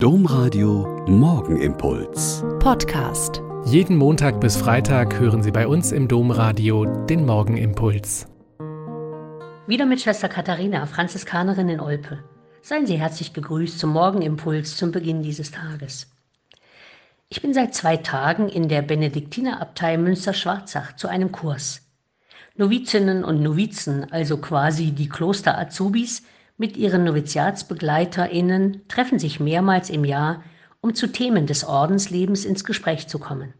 Domradio Morgenimpuls. Podcast. Jeden Montag bis Freitag hören Sie bei uns im Domradio den Morgenimpuls. Wieder mit Schwester Katharina, Franziskanerin in Olpe. Seien Sie herzlich gegrüßt zum Morgenimpuls zum Beginn dieses Tages. Ich bin seit zwei Tagen in der Benediktinerabtei Münster-Schwarzach zu einem Kurs. Novizinnen und Novizen, also quasi die Kloster-Azubis, mit ihren NoviziatsbegleiterInnen treffen sich mehrmals im Jahr, um zu Themen des Ordenslebens ins Gespräch zu kommen.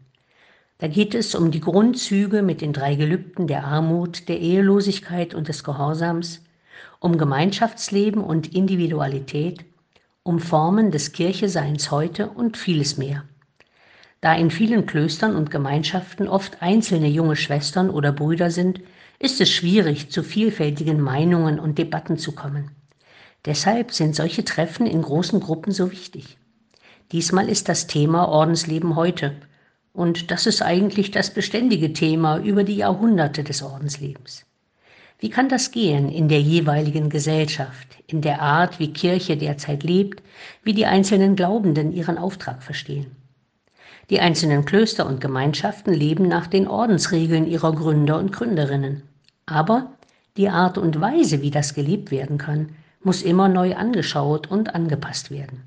Da geht es um die Grundzüge mit den drei Gelübden der Armut, der Ehelosigkeit und des Gehorsams, um Gemeinschaftsleben und Individualität, um Formen des Kircheseins heute und vieles mehr. Da in vielen Klöstern und Gemeinschaften oft einzelne junge Schwestern oder Brüder sind, ist es schwierig, zu vielfältigen Meinungen und Debatten zu kommen. Deshalb sind solche Treffen in großen Gruppen so wichtig. Diesmal ist das Thema Ordensleben heute. Und das ist eigentlich das beständige Thema über die Jahrhunderte des Ordenslebens. Wie kann das gehen in der jeweiligen Gesellschaft, in der Art, wie Kirche derzeit lebt, wie die einzelnen Glaubenden ihren Auftrag verstehen? Die einzelnen Klöster und Gemeinschaften leben nach den Ordensregeln ihrer Gründer und Gründerinnen. Aber die Art und Weise, wie das gelebt werden kann, muss immer neu angeschaut und angepasst werden.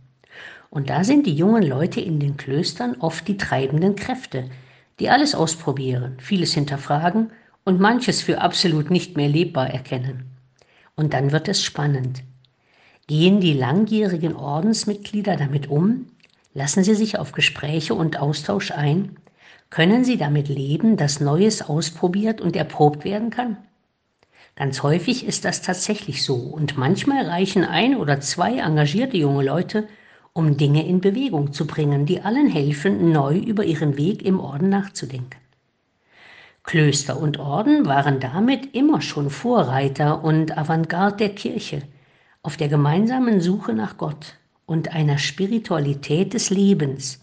Und da sind die jungen Leute in den Klöstern oft die treibenden Kräfte, die alles ausprobieren, vieles hinterfragen und manches für absolut nicht mehr lebbar erkennen. Und dann wird es spannend. Gehen die langjährigen Ordensmitglieder damit um? Lassen sie sich auf Gespräche und Austausch ein? Können sie damit leben, dass Neues ausprobiert und erprobt werden kann? Ganz häufig ist das tatsächlich so und manchmal reichen ein oder zwei engagierte junge Leute, um Dinge in Bewegung zu bringen, die allen helfen, neu über ihren Weg im Orden nachzudenken. Klöster und Orden waren damit immer schon Vorreiter und Avantgarde der Kirche auf der gemeinsamen Suche nach Gott und einer Spiritualität des Lebens,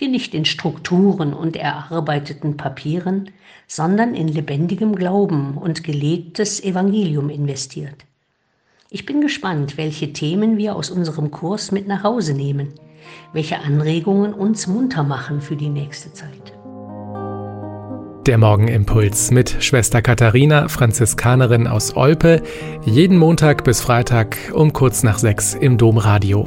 die nicht in Strukturen und erarbeiteten Papieren, sondern in lebendigem Glauben und gelebtes Evangelium investiert. Ich bin gespannt, welche Themen wir aus unserem Kurs mit nach Hause nehmen, welche Anregungen uns munter machen für die nächste Zeit. Der Morgenimpuls mit Schwester Katharina, Franziskanerin aus Olpe, jeden Montag bis Freitag um kurz nach sechs im Domradio.